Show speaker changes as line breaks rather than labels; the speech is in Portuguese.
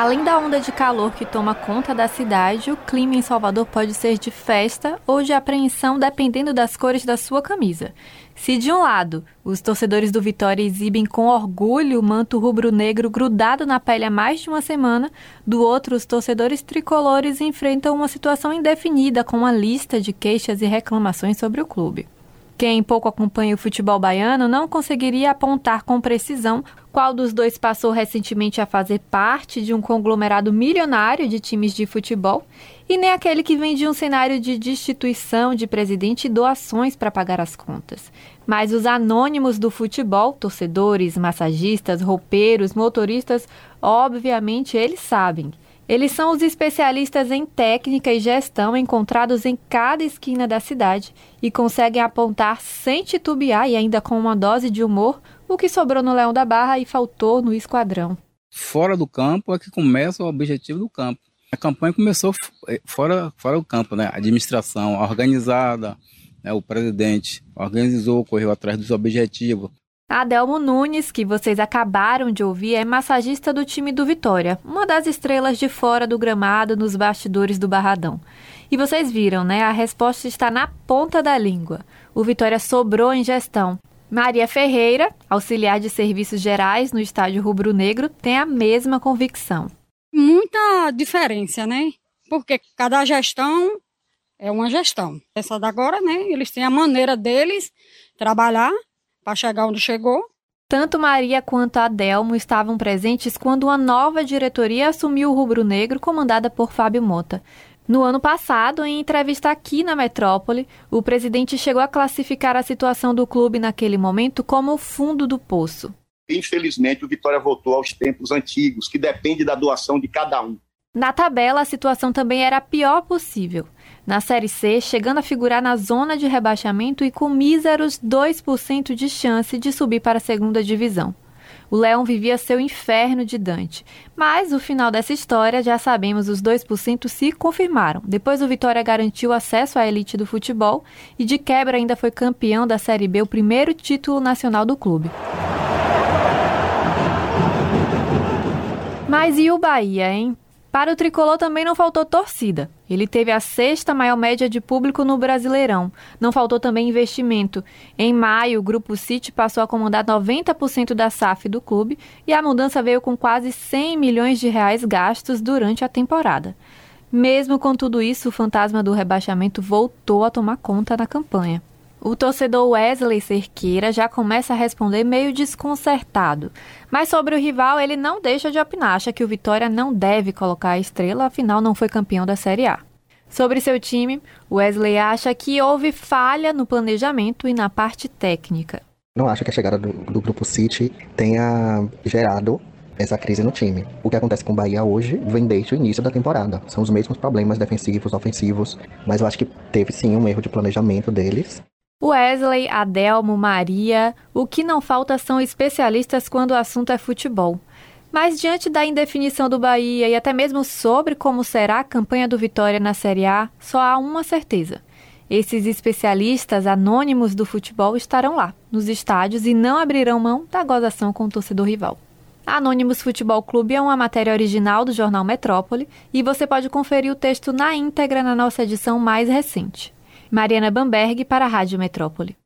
Além da onda de calor que toma conta da cidade, o clima em Salvador pode ser de festa ou de apreensão dependendo das cores da sua camisa. Se de um lado, os torcedores do Vitória exibem com orgulho o manto rubro-negro grudado na pele há mais de uma semana, do outro, os torcedores tricolores enfrentam uma situação indefinida com uma lista de queixas e reclamações sobre o clube. Quem pouco acompanha o futebol baiano não conseguiria apontar com precisão qual dos dois passou recentemente a fazer parte de um conglomerado milionário de times de futebol e nem aquele que vem de um cenário de destituição de presidente e doações para pagar as contas. Mas os anônimos do futebol, torcedores, massagistas, roupeiros, motoristas, obviamente eles sabem. Eles são os especialistas em técnica e gestão encontrados em cada esquina da cidade e conseguem apontar sem titubear e ainda com uma dose de humor o que sobrou no Leão da Barra e faltou no esquadrão.
Fora do campo é que começa o objetivo do campo. A campanha começou eh, fora, fora do campo, né? A administração organizada, né? o presidente organizou, correu atrás dos objetivos.
Adelmo Nunes, que vocês acabaram de ouvir, é massagista do time do Vitória, uma das estrelas de fora do gramado nos bastidores do Barradão. E vocês viram, né? A resposta está na ponta da língua. O Vitória sobrou em gestão. Maria Ferreira, auxiliar de serviços gerais no estádio Rubro Negro, tem a mesma convicção.
Muita diferença, né? Porque cada gestão é uma gestão. Essa da agora, né? Eles têm a maneira deles trabalhar para chegar onde chegou.
Tanto Maria quanto Adelmo estavam presentes quando uma nova diretoria assumiu o Rubro Negro, comandada por Fábio Mota. No ano passado, em entrevista aqui na Metrópole, o presidente chegou a classificar a situação do clube naquele momento como o fundo do poço.
Infelizmente, o Vitória voltou aos tempos antigos, que depende da doação de cada um.
Na tabela, a situação também era a pior possível. Na Série C, chegando a figurar na zona de rebaixamento e com míseros 2% de chance de subir para a segunda divisão. O Leão vivia seu inferno de Dante. Mas o final dessa história, já sabemos, os 2% se confirmaram. Depois o Vitória garantiu acesso à elite do futebol e de quebra ainda foi campeão da Série B, o primeiro título nacional do clube. Mas e o Bahia, hein? Para o tricolor também não faltou torcida. Ele teve a sexta maior média de público no Brasileirão. Não faltou também investimento. Em maio, o Grupo City passou a comandar 90% da SAF do clube e a mudança veio com quase 100 milhões de reais gastos durante a temporada. Mesmo com tudo isso, o fantasma do rebaixamento voltou a tomar conta da campanha. O torcedor Wesley Cerqueira já começa a responder meio desconcertado. Mas sobre o rival, ele não deixa de opinar, acha que o Vitória não deve colocar a estrela, afinal não foi campeão da Série A. Sobre seu time, Wesley acha que houve falha no planejamento e na parte técnica.
Não acho que a chegada do, do Grupo City tenha gerado essa crise no time. O que acontece com o Bahia hoje vem desde o início da temporada. São os mesmos problemas defensivos, ofensivos, mas eu acho que teve sim um erro de planejamento deles.
Wesley, Adelmo, Maria, o que não falta são especialistas quando o assunto é futebol. Mas diante da indefinição do Bahia e até mesmo sobre como será a campanha do Vitória na Série A, só há uma certeza. Esses especialistas anônimos do futebol estarão lá, nos estádios, e não abrirão mão da gozação com o torcedor rival. Anônimos Futebol Clube é uma matéria original do jornal Metrópole e você pode conferir o texto na íntegra na nossa edição mais recente. Mariana Bamberg para a Rádio Metrópole.